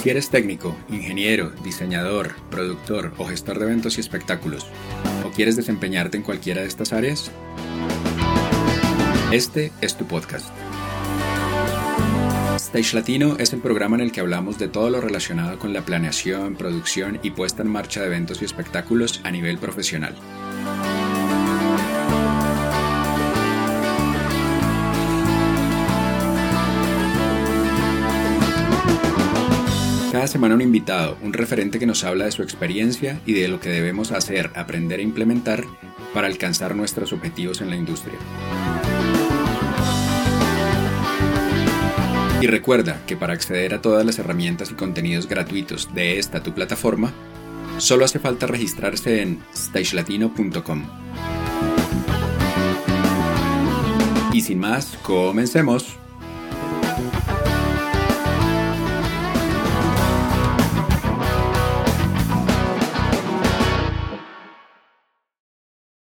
Si eres técnico, ingeniero, diseñador, productor o gestor de eventos y espectáculos, o quieres desempeñarte en cualquiera de estas áreas, este es tu podcast. Stage Latino es el programa en el que hablamos de todo lo relacionado con la planeación, producción y puesta en marcha de eventos y espectáculos a nivel profesional. Cada semana un invitado, un referente que nos habla de su experiencia y de lo que debemos hacer, aprender e implementar para alcanzar nuestros objetivos en la industria. Y recuerda que para acceder a todas las herramientas y contenidos gratuitos de esta tu plataforma, solo hace falta registrarse en stagelatino.com. Y sin más, comencemos.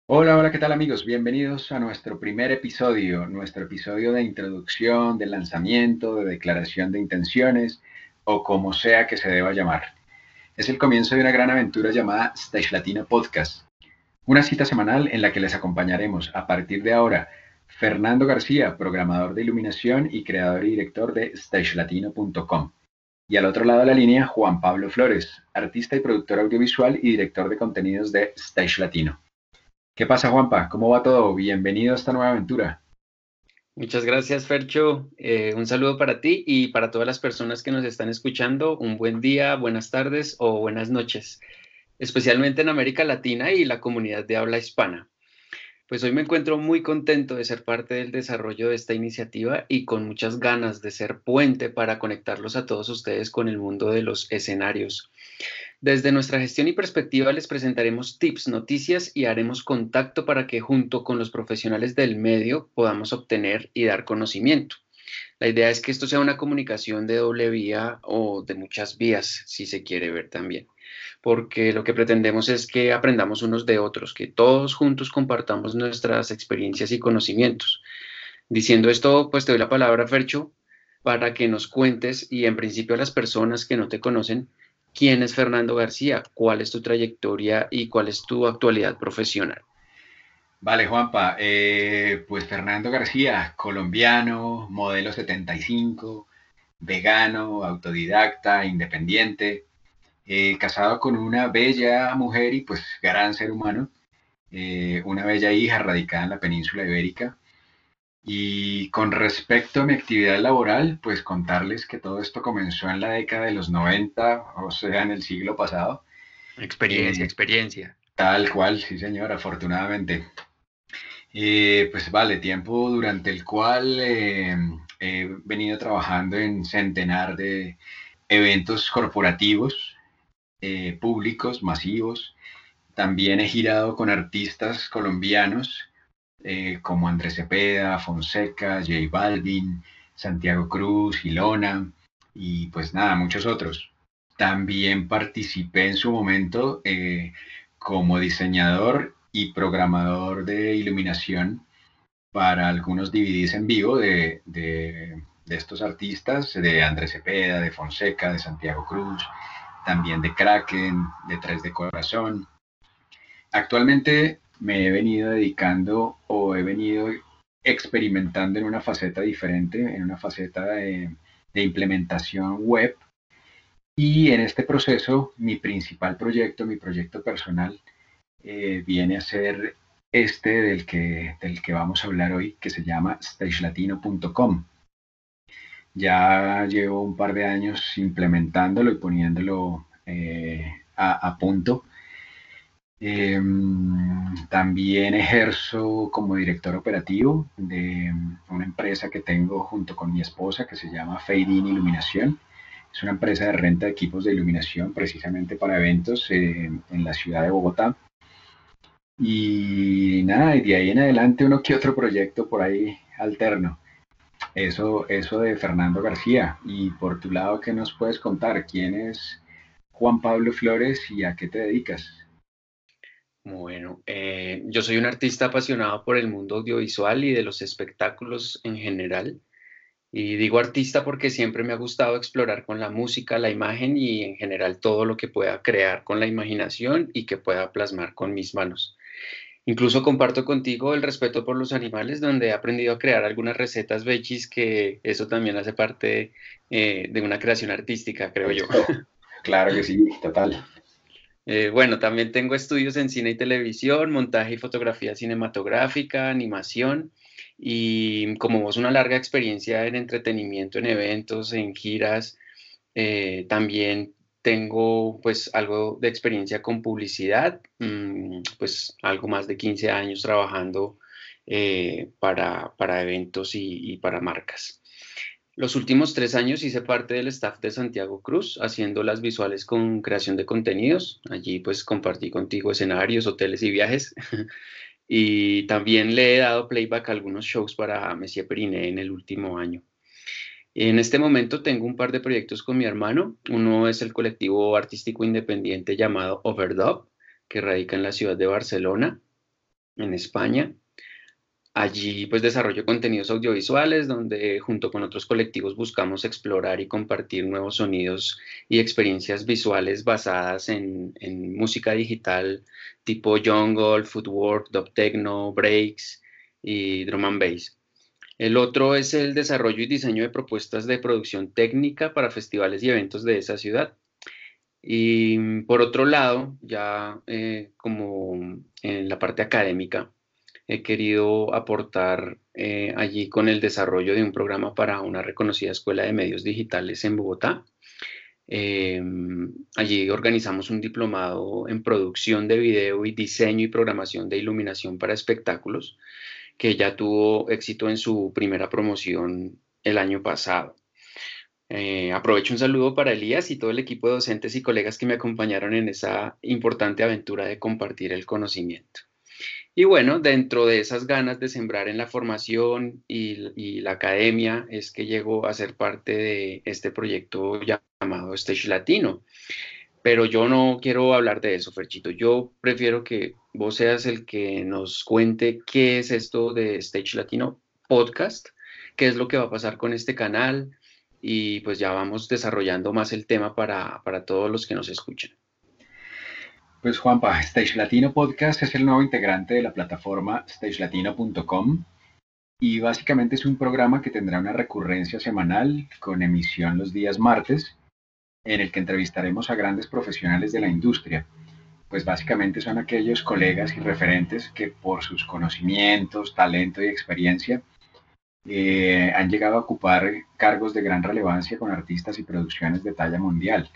Hola, hola, ¿qué tal amigos? Bienvenidos a nuestro primer episodio, nuestro episodio de introducción, de lanzamiento, de declaración de intenciones o como sea que se deba llamar. Es el comienzo de una gran aventura llamada Stage Latino Podcast, una cita semanal en la que les acompañaremos a partir de ahora Fernando García, programador de iluminación y creador y director de stagelatino.com. Y al otro lado de la línea, Juan Pablo Flores, artista y productor audiovisual y director de contenidos de Stage Latino. ¿Qué pasa, Juanpa? ¿Cómo va todo? Bienvenido a esta nueva aventura. Muchas gracias, Fercho. Eh, un saludo para ti y para todas las personas que nos están escuchando. Un buen día, buenas tardes o buenas noches, especialmente en América Latina y la comunidad de habla hispana. Pues hoy me encuentro muy contento de ser parte del desarrollo de esta iniciativa y con muchas ganas de ser puente para conectarlos a todos ustedes con el mundo de los escenarios. Desde nuestra gestión y perspectiva les presentaremos tips, noticias y haremos contacto para que junto con los profesionales del medio podamos obtener y dar conocimiento. La idea es que esto sea una comunicación de doble vía o de muchas vías, si se quiere ver también, porque lo que pretendemos es que aprendamos unos de otros, que todos juntos compartamos nuestras experiencias y conocimientos. Diciendo esto, pues te doy la palabra, Fercho, para que nos cuentes y en principio a las personas que no te conocen, ¿Quién es Fernando García? ¿Cuál es tu trayectoria y cuál es tu actualidad profesional? Vale, Juanpa. Eh, pues Fernando García, colombiano, modelo 75, vegano, autodidacta, independiente, eh, casado con una bella mujer y pues gran ser humano, eh, una bella hija radicada en la península ibérica. Y con respecto a mi actividad laboral, pues contarles que todo esto comenzó en la década de los 90, o sea, en el siglo pasado. Experiencia, eh, experiencia. Tal cual, sí señor, afortunadamente. Eh, pues vale, tiempo durante el cual eh, he venido trabajando en centenar de eventos corporativos, públicos, masivos. También he girado con artistas colombianos eh, como Andrés Cepeda, Fonseca, J Balvin, Santiago Cruz, Ilona y pues nada, muchos otros. También participé en su momento eh, como diseñador y programador de iluminación para algunos DVDs en vivo de, de, de, estos artistas, de Andrés Cepeda, de Fonseca, de Santiago Cruz, también de Kraken, de Tres de Corazón. Actualmente me he venido dedicando o he venido experimentando en una faceta diferente, en una faceta de, implementación web. Y en este proceso, mi principal proyecto, mi proyecto personal, eh, viene a ser este del que, del que vamos a hablar hoy, que se llama stagelatino.com. Ya llevo un par de años implementándolo y poniéndolo eh, a punto Em, también ejerzo como director operativo de una empresa que tengo junto con mi esposa que se llama Fade In Iluminación. Es una empresa de renta de equipos de iluminación precisamente para eventos eh, en la ciudad de Bogotá. Y nada, y de ahí en adelante uno que otro proyecto por ahí alterno. Eso, eso de Fernando García. Y por tu lado, ¿qué nos puedes contar? ¿Quién es Juan Pablo Flores y a qué te dedicas? Bueno, eh, yo soy un artista apasionado por el mundo audiovisual y de los espectáculos en general. Y digo artista porque siempre me ha gustado explorar con la música, la imagen y en general todo lo que pueda crear con la imaginación y que pueda plasmar con mis manos. Incluso comparto contigo el respeto por los animales, donde he aprendido a crear algunas recetas veggies, que eso también hace parte eh, de una creación artística, creo yo. Claro que sí, total. Eh, bueno, también tengo estudios en cine y televisión, montaje y fotografía cinematográfica, animación y como vos una larga experiencia en entretenimiento, en eventos, en giras, eh, también tengo pues algo de experiencia con publicidad, mm, pues algo más de 15 años trabajando eh, para, eventos y, y, para marcas. Los últimos tres años hice parte del staff de Santiago Cruz, haciendo las visuales con creación de contenidos. Allí pues compartí contigo escenarios, hoteles y viajes. y también le he dado playback a algunos shows para Messier Periné en el último año. En este momento tengo un par de proyectos con mi hermano. Uno es el colectivo artístico independiente llamado Overdub, que radica en la ciudad de Barcelona, en España. Allí pues desarrollo contenidos audiovisuales donde junto con otros colectivos buscamos explorar y compartir nuevos sonidos y experiencias visuales basadas en, música digital tipo jungle, footwork, dub techno, breaks y drum and bass. El otro es el desarrollo y diseño de propuestas de producción técnica para festivales y eventos de esa ciudad. Y por otro lado, ya eh, como en la parte académica, he querido aportar eh, allí con el desarrollo de un programa para una reconocida escuela de medios digitales en Bogotá. Em, allí organizamos un diplomado en producción de video y diseño y programación de iluminación para espectáculos, que ya tuvo éxito en su primera promoción el año pasado. Eh, aprovecho un saludo para Elías y todo el equipo de docentes y colegas que me acompañaron en esa importante aventura de compartir el conocimiento. Y bueno, dentro de esas ganas de sembrar en la formación y, la academia es que llegó a ser parte de este proyecto llamado Stage Latino. Pero yo no quiero hablar de eso, Ferchito. Yo prefiero que vos seas el que nos cuente qué es esto de Stage Latino Podcast, qué es lo que va a pasar con este canal y pues ya vamos desarrollando más el tema para, para todos los que nos escuchan. Pues Juanpa, Stage Latino Podcast es el nuevo integrante de la plataforma stagelatino.com y básicamente es un programa que tendrá una recurrencia semanal con emisión los días martes en el que entrevistaremos a grandes profesionales de la industria. Pues básicamente son aquellos colegas y referentes que por sus conocimientos, talento y experiencia eh, han llegado a ocupar cargos de gran relevancia con artistas y producciones de talla mundial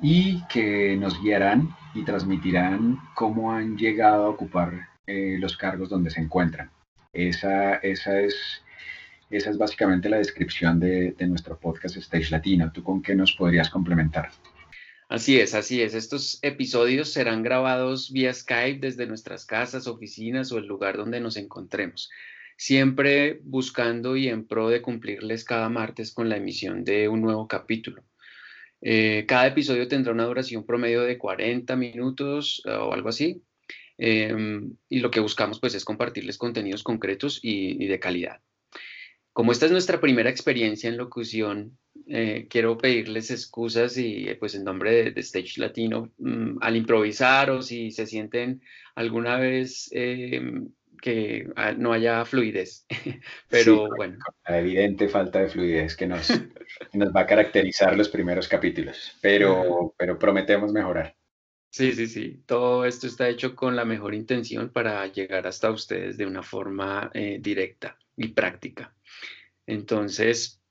y que nos guiarán y transmitirán cómo han llegado a ocupar eh, los cargos donde se encuentran. Esa, esa, es, esa es básicamente la descripción de, de nuestro podcast Stage Latino. ¿Tú con qué nos podrías complementar? Así es, así es. Estos episodios serán grabados vía Skype desde nuestras casas, oficinas o el lugar donde nos encontremos, siempre buscando y en pro de cumplirles cada martes con la emisión de un nuevo capítulo. Eh, cada episodio tendrá una duración promedio de 40 minutos eh, o algo así. Em, y lo que buscamos pues es compartirles contenidos concretos y, de calidad. Como esta es nuestra primera experiencia en locución, eh, quiero pedirles excusas y pues en nombre de, Stage Latino mm, al improvisar o si se sienten alguna vez em, que no haya fluidez. Pero bueno. La evidente falta de fluidez que nos, nos va a caracterizar los primeros capítulos, pero, pero prometemos mejorar. Sí, sí, sí. Todo esto está hecho con la mejor intención para llegar hasta ustedes de una forma eh, directa y práctica. Entonces,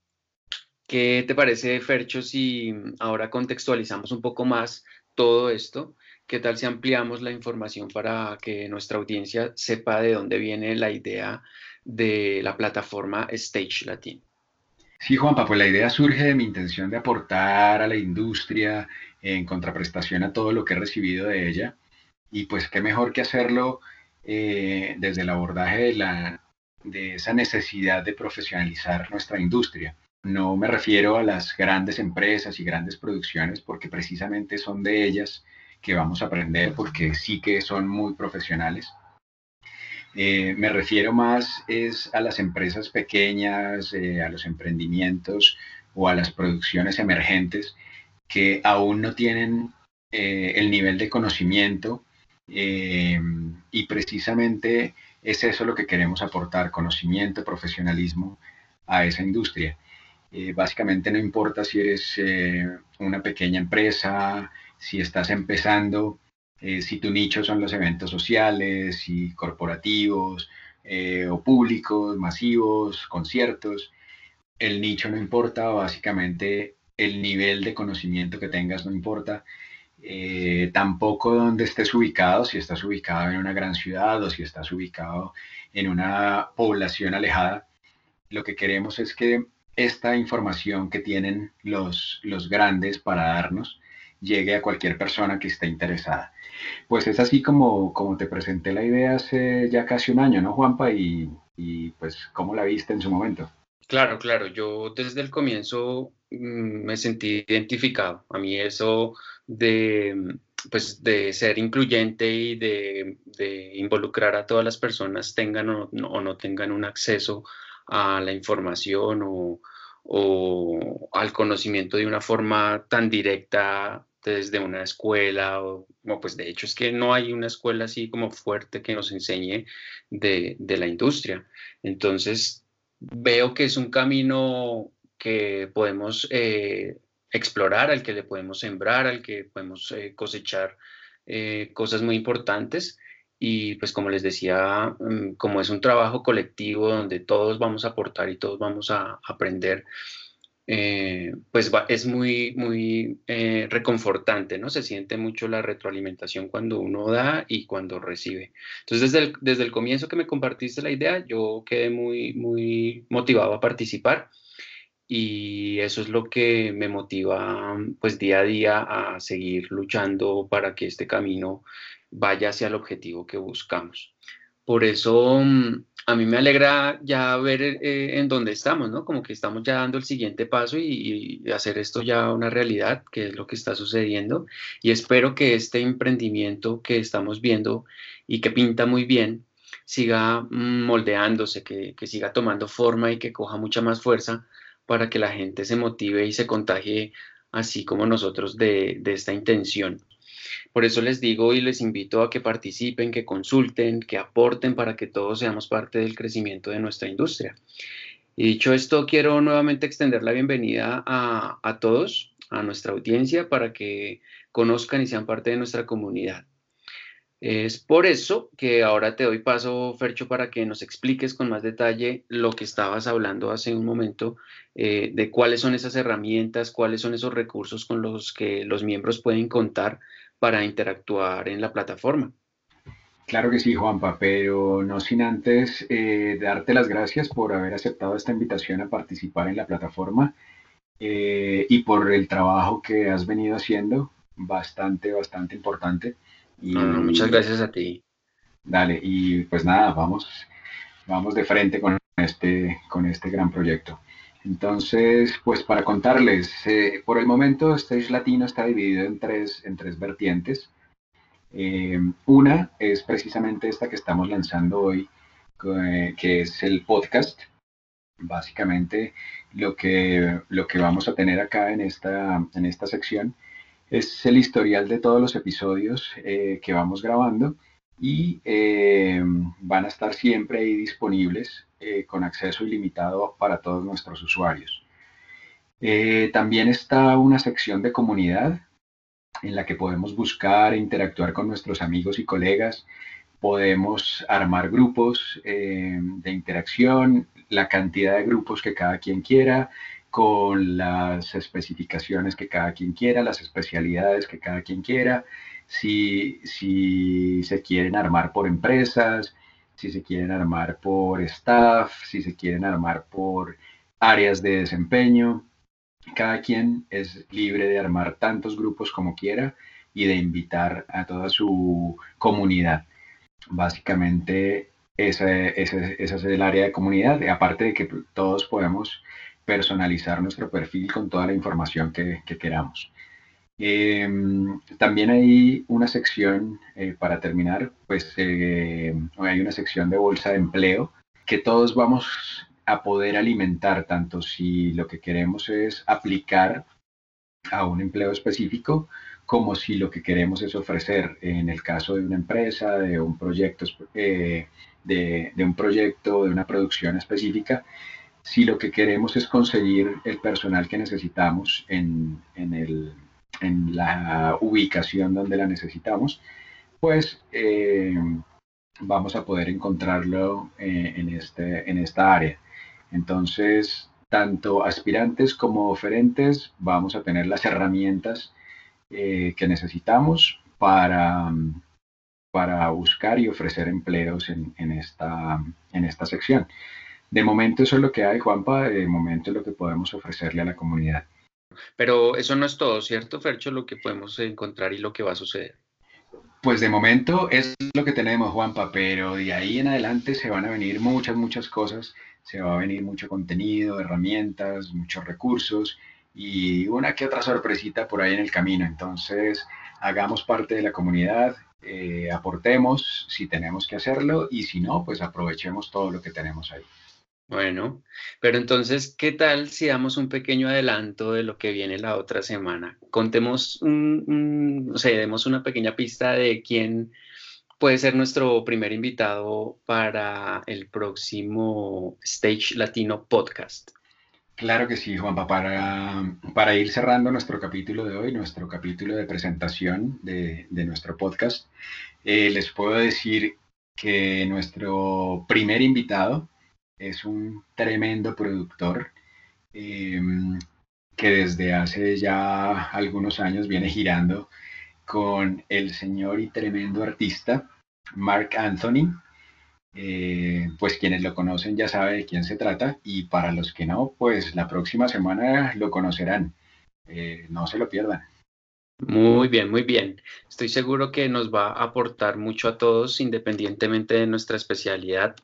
¿qué te parece, Fercho, si ahora contextualizamos un poco más todo esto ¿Qué tal si ampliamos la información para que nuestra audiencia sepa de dónde viene la idea de la plataforma Stage Latin? Sí, Juanpa, pues la idea surge de mi intención de aportar a la industria en contraprestación a todo lo que he recibido de ella. Y pues qué mejor que hacerlo eh, desde el abordaje de, la, de esa necesidad de profesionalizar nuestra industria. No me refiero a las grandes empresas y grandes producciones porque precisamente son de ellas que vamos a aprender porque sí que son muy profesionales, Eh, me refiero más es a las empresas pequeñas, eh, a los emprendimientos o a las producciones emergentes que aún no tienen eh, el nivel de conocimiento y precisamente es eso lo que queremos aportar, conocimiento, profesionalismo a esa industria. básicamente no importa si eres una pequeña empresa, si estás empezando, eh, si tu nicho son los eventos sociales y corporativos eh, o públicos, masivos, conciertos, el nicho no importa, básicamente el nivel de conocimiento que tengas no importa, eh, tampoco donde estés ubicado, si estás ubicado en una gran ciudad o si estás ubicado en una población alejada. Lo que queremos es que esta información que tienen los, los grandes para darnos llegue a cualquier persona que esté interesada. Pues es así como, como te presenté la idea hace ya casi un año, ¿no, Juanpa? Y, y pues, ¿cómo la viste en su momento? Claro, claro, yo desde el comienzo mm, me sentí identificado. A mí eso de, pues, de ser incluyente y de, de involucrar a todas las personas, tengan o no, o no tengan un acceso a la información o, o, al conocimiento de una forma tan directa desde una escuela o, pues de hecho es que no hay una escuela así como fuerte que nos enseñe de, la industria. Entonces veo que es un camino que podemos eh, explorar, al que le podemos sembrar, al que podemos eh, cosechar eh, cosas muy importantes. Y pues como les decía, mm, como es un trabajo colectivo donde todos vamos a aportar y todos vamos a aprender, eh, pues es muy, muy eh, reconfortante, ¿no? Se siente mucho la retroalimentación cuando uno da y cuando recibe. Entonces, desde el, desde el comienzo que me compartiste la idea, yo quedé muy, muy motivado a participar y eso es lo que me motiva, pues día a día a seguir luchando para que este camino vaya hacia el objetivo que buscamos. Por eso mm, a mí me alegra ya ver eh, en dónde estamos, ¿no? Como que estamos ya dando el siguiente paso y, hacer esto ya una realidad, que es lo que está sucediendo. Y espero que este emprendimiento que estamos viendo y que pinta muy bien, siga mm, moldeándose, que, siga tomando forma y que coja mucha más fuerza para que la gente se motive y se contagie así como nosotros de esta intención. Por eso les digo y les invito a que participen, que consulten, que aporten para que todos seamos parte del crecimiento de nuestra industria. Y dicho esto, quiero nuevamente extender la bienvenida a, todos, a nuestra audiencia, para que conozcan y sean parte de nuestra comunidad. Es por eso que ahora te doy paso, Fercho, para que nos expliques con más detalle lo que estabas hablando hace un momento, eh, de cuáles son esas herramientas, cuáles son esos recursos con los que los miembros pueden contar para interactuar en la plataforma. Claro que sí, Juanpa, pero no sin antes eh, darte las gracias por haber aceptado esta invitación a participar en la plataforma eh, y por el trabajo que has venido haciendo, bastante, bastante importante. Y, muchas gracias a ti. Dale, y pues nada, vamos, vamos de frente con este, con este gran proyecto. Entonces, pues para contarles, eh, por el momento Stage Latino está dividido en tres, en tres vertientes. Eh, una es precisamente esta que estamos lanzando hoy, que es el podcast. Básicamente lo que, lo que vamos a tener acá en esta, en esta sección es el historial de todos los episodios eh, que vamos grabando y van a estar siempre ahí disponibles eh, con acceso ilimitado para todos nuestros usuarios. Eh, también está una sección de comunidad en la que podemos buscar e interactuar con nuestros amigos y colegas. Podemos armar grupos eh, de interacción, la cantidad de grupos que cada quien quiera, con las especificaciones que cada quien quiera, las especialidades que cada quien quiera, si, si se quieren armar por empresas, si se quieren armar por staff, si se quieren armar por áreas de desempeño. Cada quien es libre de armar tantos grupos como quiera y de invitar a toda su comunidad. Básicamente, ese, ese, es el área de comunidad, aparte de que todos podemos personalizar nuestro perfil con toda la información que, que queramos. Em, también hay una sección, eh, para terminar, pues eh, hay una sección de bolsa de empleo que todos vamos a poder alimentar, tanto si lo que queremos es aplicar a un empleo específico, como si lo que queremos es ofrecer, en el caso de una empresa, de un proyecto, eh, de, de un proyecto, de una producción específica, si lo que queremos es conseguir el personal que necesitamos en, en el en la ubicación donde la necesitamos, pues eh, vamos a poder encontrarlo eh, en, este, en esta área. Entonces, tanto aspirantes como oferentes vamos a tener las herramientas eh, que necesitamos para, para buscar y ofrecer empleos en, en, esta, en esta sección. De momento eso es lo que hay, Juanpa, de momento es lo que podemos ofrecerle a la comunidad. Pero eso no es todo, ¿cierto, Fercho? Lo que podemos encontrar y lo que va a suceder. Pues de momento es lo que tenemos, Juanpa, pero de ahí en adelante se van a venir muchas, muchas cosas. Se va a venir mucho contenido, herramientas, muchos recursos y una que otra sorpresita por ahí en el camino. Entonces, hagamos parte de la comunidad, eh, aportemos si tenemos que hacerlo y si no, pues aprovechemos todo lo que tenemos ahí. Bueno, pero entonces, ¿qué tal si damos un pequeño adelanto de lo que viene la otra semana? Contemos, un, o sea, demos una pequeña pista de quién puede ser nuestro primer invitado para el próximo Stage Latino Podcast. Claro que sí, Juanpa. Para, para ir cerrando nuestro capítulo de hoy, nuestro capítulo de presentación de, nuestro podcast, eh, les puedo decir que nuestro primer invitado es un tremendo productor em, que desde hace ya algunos años viene girando con el señor y tremendo artista Mark Anthony. Eh, pues quienes lo conocen ya saben de quién se trata y para los que no, pues la próxima semana lo conocerán. Eh, no se lo pierdan. Muy bien, muy bien. Estoy seguro que nos va a aportar mucho a todos, independientemente de nuestra especialidad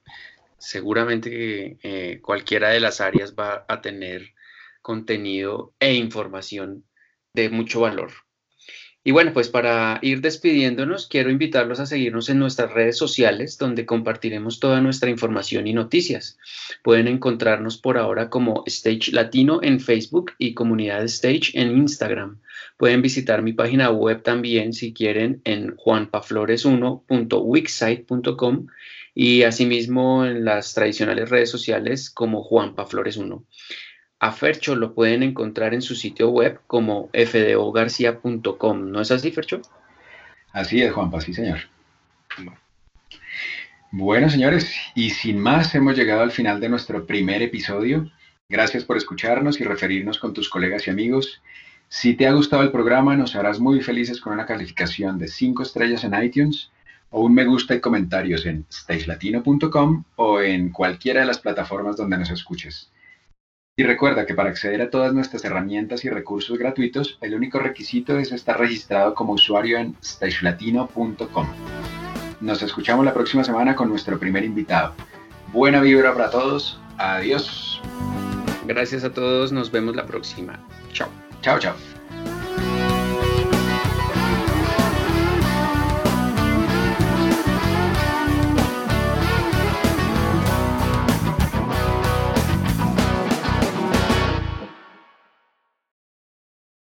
seguramente eh, cualquiera de las áreas va a tener contenido e información de mucho valor. Y bueno, pues para ir despidiéndonos, quiero invitarlos a seguirnos en nuestras redes sociales, donde compartiremos toda nuestra información y noticias. Pueden encontrarnos por ahora como Stage Latino en Facebook y Comunidad Stage en Instagram. Pueden visitar mi página web también si quieren en juanpaflores1.wixsite.com y asimismo en las tradicionales redes sociales como Juanpa Flores 1. A Fercho lo pueden encontrar en su sitio web como fdogarcia.com. ¿No es así, Fercho? Así es, Juanpa, sí, señor. Bueno, señores, y sin más, hemos llegado al final de nuestro primer episodio. Gracias por escucharnos y referirnos con tus colegas y amigos. Si te ha gustado el programa, nos harás muy felices con una calificación de 5 estrellas en iTunes o un me gusta y comentarios en stagelatino.com o en cualquiera de las plataformas donde nos escuches. Y recuerda que para acceder a todas nuestras herramientas y recursos gratuitos, el único requisito es estar registrado como usuario en stagelatino.com. Nos escuchamos la próxima semana con nuestro primer invitado. Buena vibra para todos. Adiós. Gracias a todos. Nos vemos la próxima. Chao. Chao, chao.